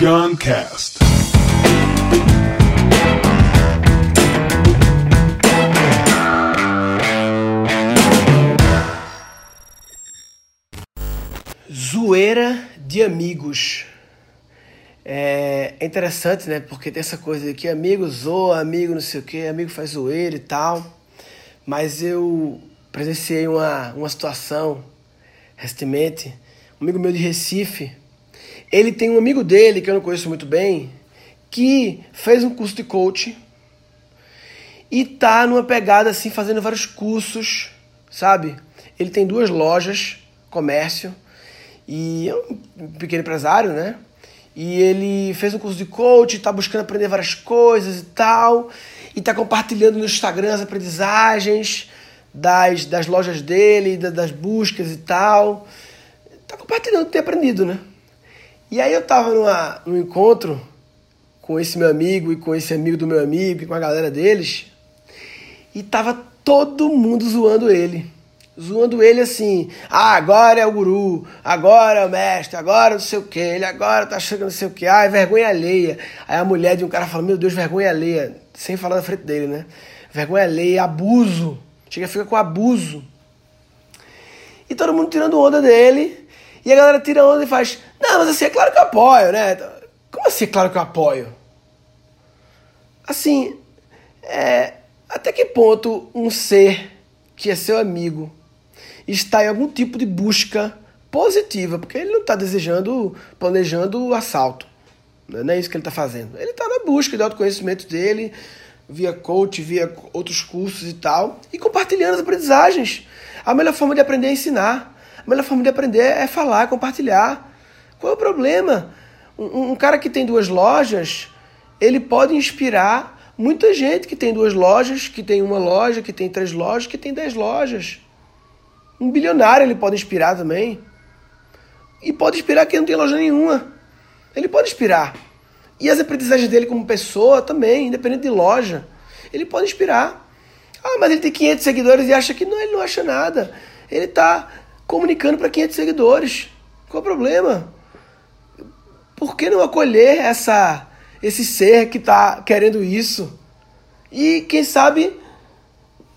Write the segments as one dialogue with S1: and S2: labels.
S1: Guncast.
S2: Zoeira de amigos. É interessante, né? Porque tem essa coisa de que amigo zoa, amigo não sei o que, amigo faz zoeira e tal. Mas eu presenciei uma, uma situação recentemente. Um amigo meu de Recife, ele tem um amigo dele, que eu não conheço muito bem, que fez um curso de coaching e tá numa pegada assim, fazendo vários cursos, sabe? Ele tem duas lojas, comércio, e é um pequeno empresário, né? E ele fez um curso de coach, tá buscando aprender várias coisas e tal, e tá compartilhando no Instagram as aprendizagens das, das lojas dele, das buscas e tal. Tá compartilhando o que tem aprendido, né? E aí eu tava numa, num encontro com esse meu amigo e com esse amigo do meu amigo e com a galera deles, e tava todo mundo zoando ele zoando ele assim, ah, agora é o guru, agora é o mestre, agora não sei o que, ele agora tá chegando não sei o que, ah, é vergonha alheia. Aí a mulher de um cara fala, meu Deus, vergonha alheia, sem falar na frente dele, né? Vergonha alheia, abuso, chega fica com abuso. E todo mundo tirando onda dele, e a galera tira onda e faz, não, mas assim, é claro que eu apoio, né? Como assim é claro que eu apoio? Assim, é, até que ponto um ser que é seu amigo está em algum tipo de busca positiva, porque ele não está desejando, planejando o assalto. Não é isso que ele está fazendo. Ele está na busca de autoconhecimento dele, via coach, via outros cursos e tal, e compartilhando as aprendizagens. A melhor forma de aprender é ensinar. A melhor forma de aprender é falar, compartilhar. Qual é o problema? Um, um cara que tem duas lojas, ele pode inspirar muita gente que tem duas lojas, que tem uma loja, que tem três lojas, que tem dez lojas. Um bilionário ele pode inspirar também. E pode inspirar quem não tem loja nenhuma. Ele pode inspirar. E as aprendizagens dele como pessoa também, independente de loja. Ele pode inspirar. Ah, mas ele tem 500 seguidores e acha que não, ele não acha nada. Ele está comunicando para 500 seguidores. Qual o problema? Por que não acolher essa, esse ser que está querendo isso? E quem sabe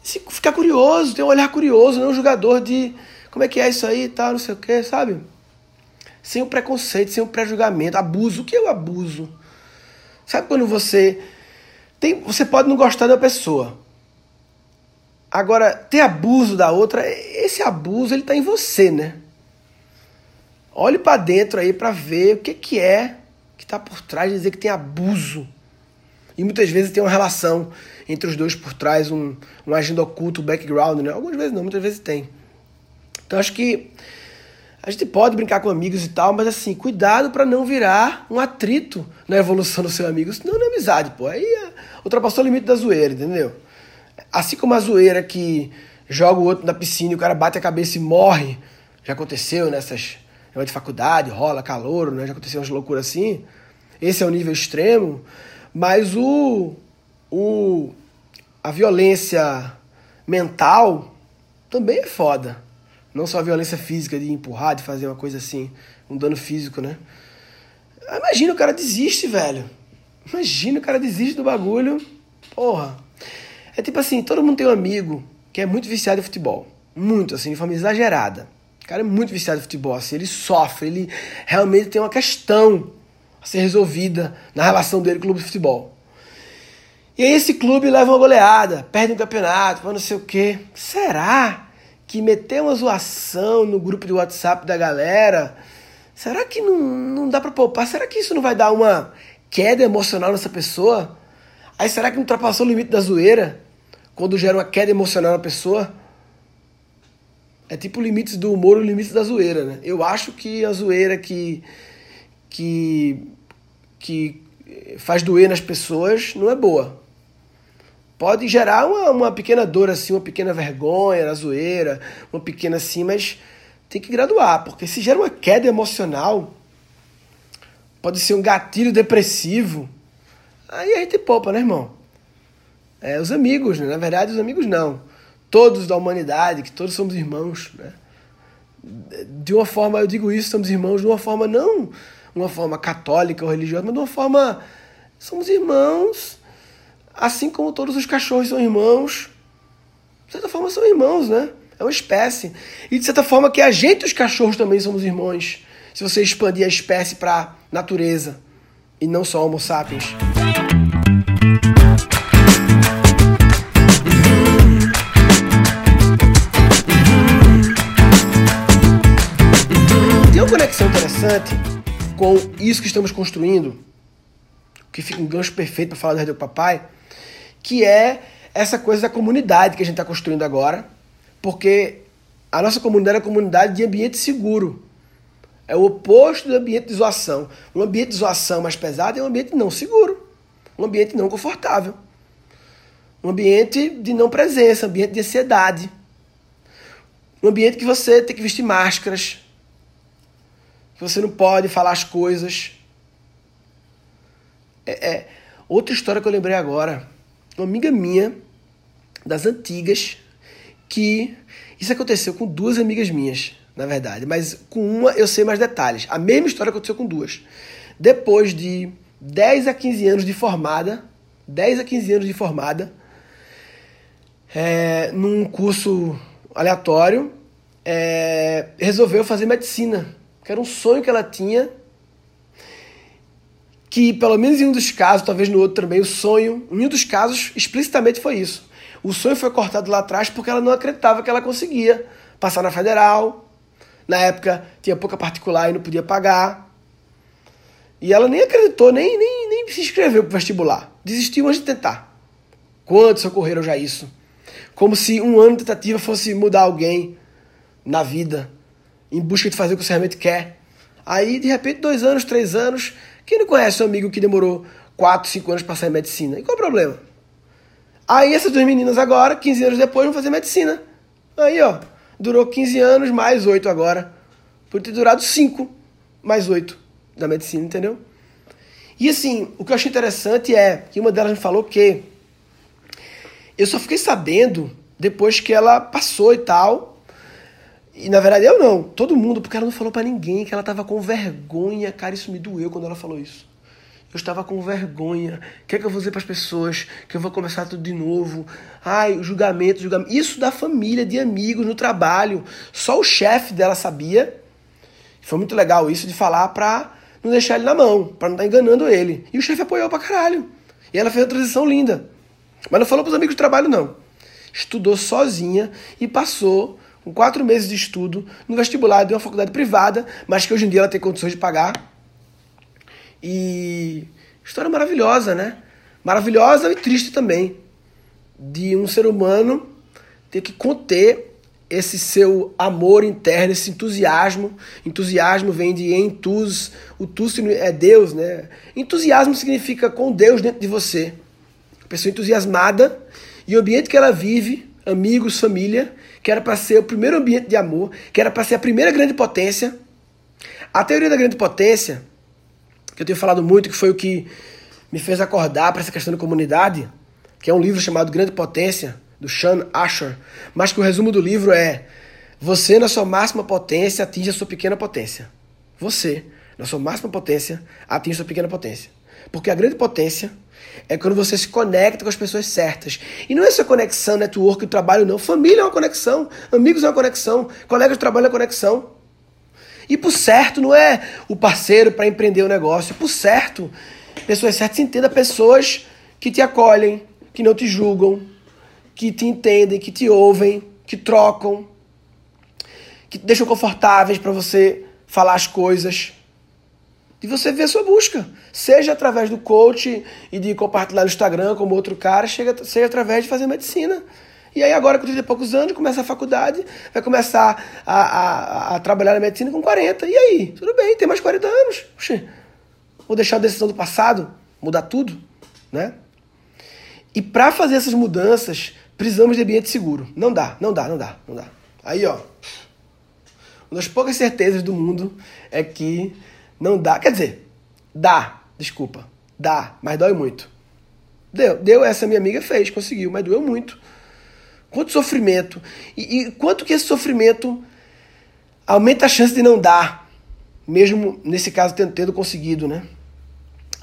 S2: se ficar curioso, ter um olhar curioso, não um jogador de como é que é isso aí e tal, não sei o que, sabe? Sem o preconceito, sem o pré-julgamento. Abuso, o que é o abuso? Sabe quando você. Tem, você pode não gostar da pessoa. Agora, ter abuso da outra, esse abuso ele tá em você, né? Olhe para dentro aí para ver o que, que é que tá por trás de dizer que tem abuso. E muitas vezes tem uma relação entre os dois por trás, um, um oculto, um background, né? Algumas vezes não, muitas vezes tem. Então acho que a gente pode brincar com amigos e tal, mas assim, cuidado para não virar um atrito na evolução do seu amigo, senão não é amizade, pô. Aí é, ultrapassou o limite da zoeira, entendeu? Assim como a zoeira que joga o outro na piscina e o cara bate a cabeça e morre, já aconteceu nessas de faculdade, rola calor, né? Já aconteceu umas loucuras assim. Esse é o nível extremo. Mas o, o, a violência mental também é foda. Não só a violência física de empurrar, de fazer uma coisa assim, um dano físico, né? Imagina o cara desiste, velho. Imagina o cara desiste do bagulho. Porra. É tipo assim, todo mundo tem um amigo que é muito viciado em futebol. Muito, assim, de forma exagerada. O cara é muito viciado em futebol, assim, ele sofre, ele realmente tem uma questão a ser resolvida na relação dele com o clube de futebol. E aí esse clube leva uma goleada, perde um campeonato, não sei o quê. Será que meter uma zoação no grupo de WhatsApp da galera, será que não, não dá para poupar? Será que isso não vai dar uma queda emocional nessa pessoa? Aí será que não ultrapassou o limite da zoeira? Quando gera uma queda emocional na pessoa? É tipo limites do humor e limites da zoeira, né? Eu acho que a zoeira que que, que faz doer nas pessoas não é boa. Pode gerar uma, uma pequena dor, assim, uma pequena vergonha na zoeira, uma pequena assim, mas tem que graduar, porque se gera uma queda emocional, pode ser um gatilho depressivo, aí a gente poupa, né, irmão? É, os amigos, né? na verdade, os amigos não. Todos da humanidade, que todos somos irmãos, né? De uma forma, eu digo isso, somos irmãos de uma forma não uma forma católica ou religiosa, mas de uma forma. Somos irmãos, assim como todos os cachorros são irmãos. De certa forma, são irmãos, né? É uma espécie. E de certa forma, que a gente, os cachorros, também somos irmãos. Se você expandir a espécie para natureza e não só Homo sapiens. Interessante com isso que estamos construindo, que fica um gancho perfeito para falar do Rei do Papai, que é essa coisa da comunidade que a gente está construindo agora, porque a nossa comunidade é uma comunidade de ambiente seguro. É o oposto do ambiente de zoação. Um ambiente de zoação mais pesado é um ambiente não seguro, um ambiente não confortável, um ambiente de não presença, um ambiente de ansiedade, um ambiente que você tem que vestir máscaras, que você não pode falar as coisas. É, é, outra história que eu lembrei agora. Uma amiga minha, das antigas, que isso aconteceu com duas amigas minhas, na verdade, mas com uma eu sei mais detalhes. A mesma história aconteceu com duas. Depois de 10 a 15 anos de formada, 10 a 15 anos de formada, é, num curso aleatório, é, resolveu fazer medicina, que era um sonho que ela tinha que, pelo menos em um dos casos, talvez no outro também, o sonho, em um dos casos, explicitamente foi isso. O sonho foi cortado lá atrás porque ela não acreditava que ela conseguia passar na federal. Na época tinha pouca particular e não podia pagar. E ela nem acreditou, nem, nem, nem se inscreveu para o vestibular. Desistiu antes de tentar. Quantos ocorreram já isso? Como se um ano de tentativa fosse mudar alguém na vida, em busca de fazer o que você realmente quer. Aí, de repente, dois anos, três anos, quem não conhece um amigo que demorou 4, 5 anos para em medicina? E qual é o problema? Aí essas duas meninas agora, 15 anos depois, vão fazer medicina. Aí, ó, durou 15 anos mais 8 agora. Por ter durado 5 mais 8 da medicina, entendeu? E assim, o que eu achei interessante é que uma delas me falou que eu só fiquei sabendo depois que ela passou e tal, e na verdade eu não, todo mundo, porque ela não falou para ninguém que ela tava com vergonha. Cara, isso me doeu quando ela falou isso. Eu estava com vergonha. O que é que eu vou dizer para as pessoas? Que eu vou começar tudo de novo. Ai, julgamento, julgamento. Isso da família, de amigos, no trabalho. Só o chefe dela sabia. Foi muito legal isso de falar pra não deixar ele na mão, pra não estar tá enganando ele. E o chefe apoiou pra caralho. E ela fez uma transição linda. Mas não falou pros amigos de trabalho, não. Estudou sozinha e passou com quatro meses de estudo, no vestibular de uma faculdade privada, mas que hoje em dia ela tem condições de pagar. E história maravilhosa, né? Maravilhosa e triste também. De um ser humano ter que conter esse seu amor interno, esse entusiasmo. Entusiasmo vem de entus, o tus é Deus, né? Entusiasmo significa com Deus dentro de você. pessoa entusiasmada e o ambiente que ela vive, amigos, família, que era para ser o primeiro ambiente de amor, que era para ser a primeira grande potência. A teoria da grande potência, que eu tenho falado muito, que foi o que me fez acordar para essa questão da comunidade, que é um livro chamado Grande Potência, do Sean Asher, mas que o resumo do livro é: você na sua máxima potência atinge a sua pequena potência. Você, na sua máxima potência, atinge a sua pequena potência. Porque a grande potência é quando você se conecta com as pessoas certas. E não é só conexão, network, trabalho, não. Família é uma conexão, amigos é uma conexão, colegas de trabalho é uma conexão. E por certo, não é o parceiro para empreender o negócio. Por certo, pessoas certas entenda pessoas que te acolhem, que não te julgam, que te entendem, que te ouvem, que trocam, que te deixam confortáveis para você falar as coisas de você ver sua busca. Seja através do coach e de compartilhar no Instagram como outro cara, chega, seja através de fazer medicina. E aí agora com 30 e poucos anos, começa a faculdade, vai começar a, a, a, trabalhar na medicina com 40. E aí? Tudo bem, tem mais 40 anos. Oxê, vou deixar a decisão do passado, mudar tudo, né? E para fazer essas mudanças, precisamos de ambiente seguro. Não dá, não dá, não dá, não dá. Aí, ó, uma das poucas certezas do mundo é que não dá. Quer dizer, dá, desculpa. Dá, mas dói muito. Deu, deu, essa minha amiga fez, conseguiu, mas doeu muito. Quanto sofrimento. E, e quanto que esse sofrimento aumenta a chance de não dar. mesmo nesse caso tendo, tendo conseguido, né?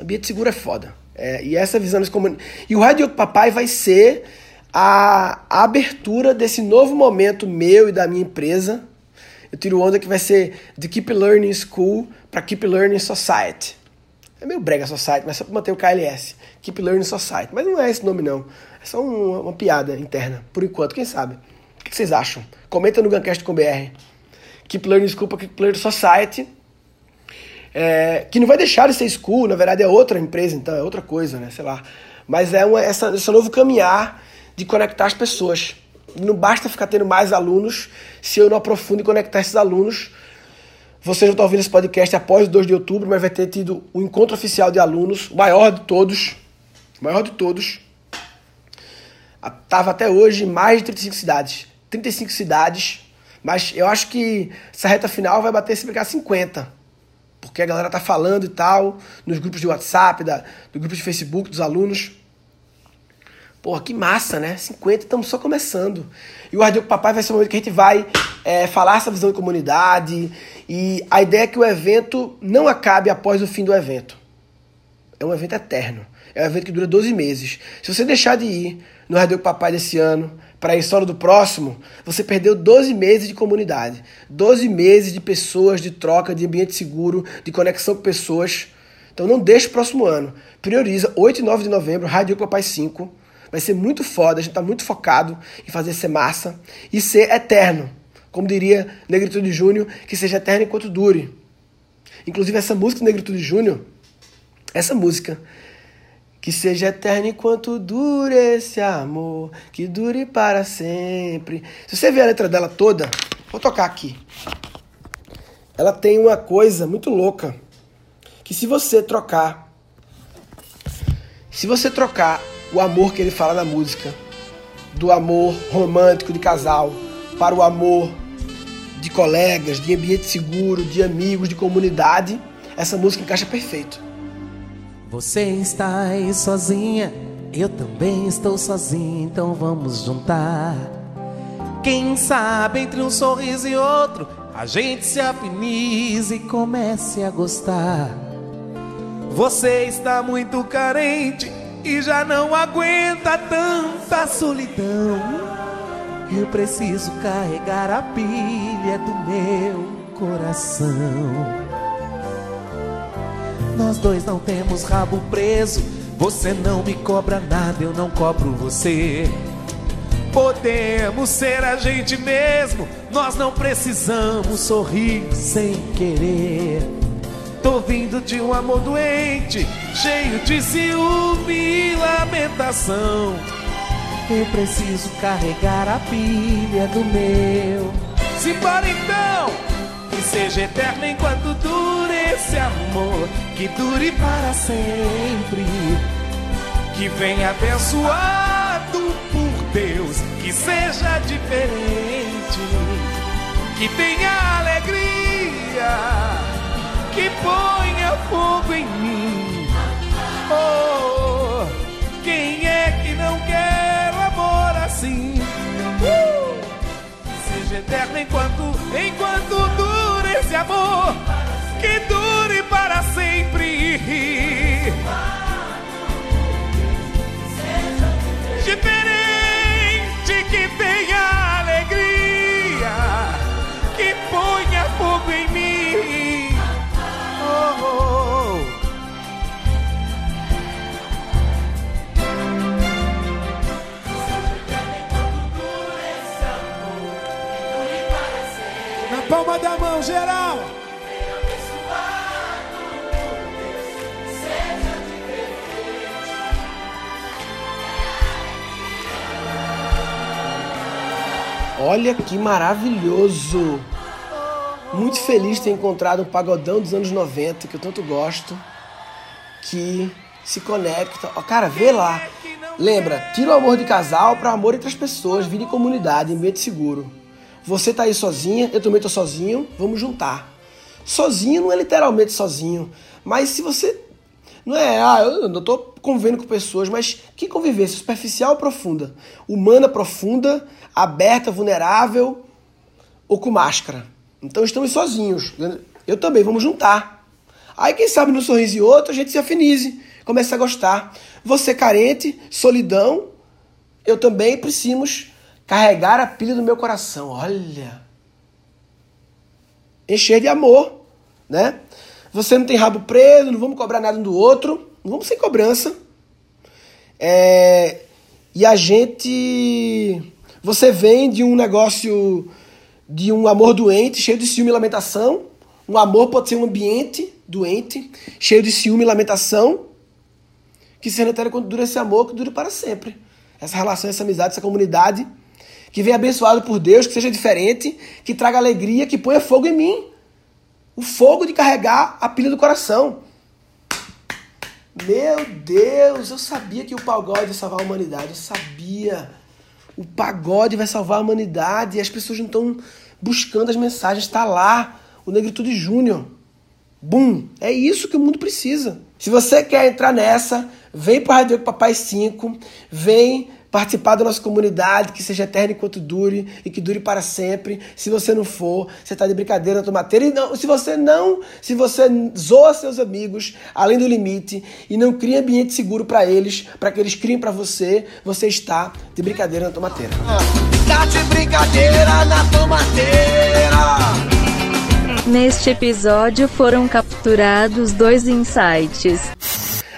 S2: Ambiente seguro é foda. É, e essa visão desse comun... E o Rádio Papai vai ser a, a abertura desse novo momento meu e da minha empresa. Eu tiro onda que vai ser de Keep Learning School para Keep Learning Society. É meio brega Society, mas só para manter o KLS. Keep Learning Society. Mas não é esse nome, não. É só uma, uma piada interna, por enquanto, quem sabe. O que vocês acham? Comenta no Guncast com BR. Keep Learning School para Keep Learning Society. É, que não vai deixar de ser school, na verdade é outra empresa, então é outra coisa, né? Sei lá. Mas é uma, essa, esse novo caminhar de conectar as pessoas. Não basta ficar tendo mais alunos se eu não aprofundo e conectar esses alunos. Você já está ouvindo esse podcast após o 2 de outubro, mas vai ter tido o um encontro oficial de alunos, o maior de todos. Maior de todos. Estava até hoje em mais de 35 cidades. 35 cidades, mas eu acho que essa reta final vai bater se brigar 50 porque a galera tá falando e tal, nos grupos de WhatsApp, da, do grupo de Facebook dos alunos. Porra, que massa, né? 50, estamos só começando. E o Ardeu Papai vai ser um momento que a gente vai é, falar essa visão de comunidade. E a ideia é que o evento não acabe após o fim do evento. É um evento eterno. É um evento que dura 12 meses. Se você deixar de ir no Ardeu Papai desse ano, para a história do próximo, você perdeu 12 meses de comunidade, 12 meses de pessoas, de troca, de ambiente seguro, de conexão com pessoas. Então não deixe o próximo ano. Prioriza 8 e 9 de novembro, Rádio Papai 5. Vai ser muito foda, a gente está muito focado em fazer ser massa e ser eterno. Como diria Negritude Júnior, que seja eterno enquanto dure. Inclusive essa música Negritude Júnior, essa música que seja eterno enquanto dure esse amor, que dure para sempre. Se você ver a letra dela toda, vou tocar aqui. Ela tem uma coisa muito louca, que se você trocar, se você trocar o amor que ele fala na música, do amor romântico de casal, para o amor de colegas, de ambiente seguro, de amigos, de comunidade, essa música encaixa perfeito.
S1: Você está aí sozinha, eu também estou sozinho, então vamos juntar. Quem sabe entre um sorriso e outro, a gente se afinize e comece a gostar. Você está muito carente e já não aguenta tanta solidão. Eu preciso carregar a pilha do meu coração. Nós dois não temos rabo preso. Você não me cobra nada, eu não cobro você. Podemos ser a gente mesmo, nós não precisamos sorrir sem querer. Tô vindo de um amor doente, cheio de ciúme e lamentação. Eu preciso carregar a pilha do meu. Simbora então! que seja eterno enquanto dure esse amor, que dure para sempre, que venha abençoado por Deus, que seja diferente, que tenha alegria, que ponha fogo em mim. Oh, quem é que não quer amor assim? Uh! Seja eterno enquanto, enquanto dure esse amor que dure para
S2: Olha que maravilhoso! Muito feliz de ter encontrado um pagodão dos anos 90 que eu tanto gosto, que se conecta. Cara, vê lá. Lembra, tira o amor de casal para amor entre as pessoas, vida em comunidade, ambiente seguro. Você tá aí sozinha, eu também tô sozinho, vamos juntar. Sozinho não é literalmente sozinho, mas se você não é, ah, eu não tô convivendo com pessoas, mas que convivência superficial ou profunda? Humana profunda, aberta, vulnerável ou com máscara? Então estamos sozinhos. Eu Eu também, vamos juntar. Aí, quem sabe, no sorriso e outro, a gente se afinize, comece a gostar. Você carente, solidão, eu também preciso carregar a pilha do meu coração. Olha. Encher de amor, né? Você não tem rabo preso, não vamos cobrar nada um do outro, não vamos sem cobrança. É, e a gente. Você vem de um negócio de um amor doente, cheio de ciúme e lamentação. Um amor pode ser um ambiente doente, cheio de ciúme e lamentação. Que seja eterno quando dura esse amor, que dure para sempre. Essa relação, essa amizade, essa comunidade. Que venha abençoado por Deus, que seja diferente, que traga alegria, que ponha fogo em mim. O fogo de carregar a pilha do coração. Meu Deus, eu sabia que o pagode ia salvar a humanidade. Eu sabia. O pagode vai salvar a humanidade. E as pessoas não estão buscando as mensagens. Está lá. O Negritude Júnior. Bum! É isso que o mundo precisa. Se você quer entrar nessa, vem para Rádio Papai 5. Vem participar da nossa comunidade, que seja eterna enquanto dure e que dure para sempre. Se você não for, você está de brincadeira na tomateira. E não, se você não, se você zoa seus amigos além do limite e não cria ambiente seguro para eles, para que eles criem para você, você está de brincadeira na tomateira.
S3: Tá de brincadeira na tomateira.
S4: Neste episódio foram capturados dois insights.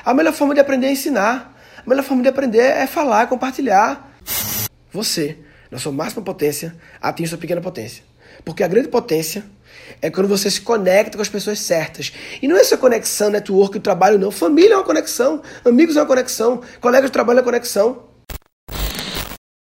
S2: A melhor forma de aprender é ensinar. A melhor forma de aprender é falar, compartilhar. Você, na sua máxima potência, atinge sua pequena potência. Porque a grande potência é quando você se conecta com as pessoas certas. E não é só conexão, network, trabalho, não. Família é uma conexão, amigos é uma conexão, colegas de trabalho é uma conexão.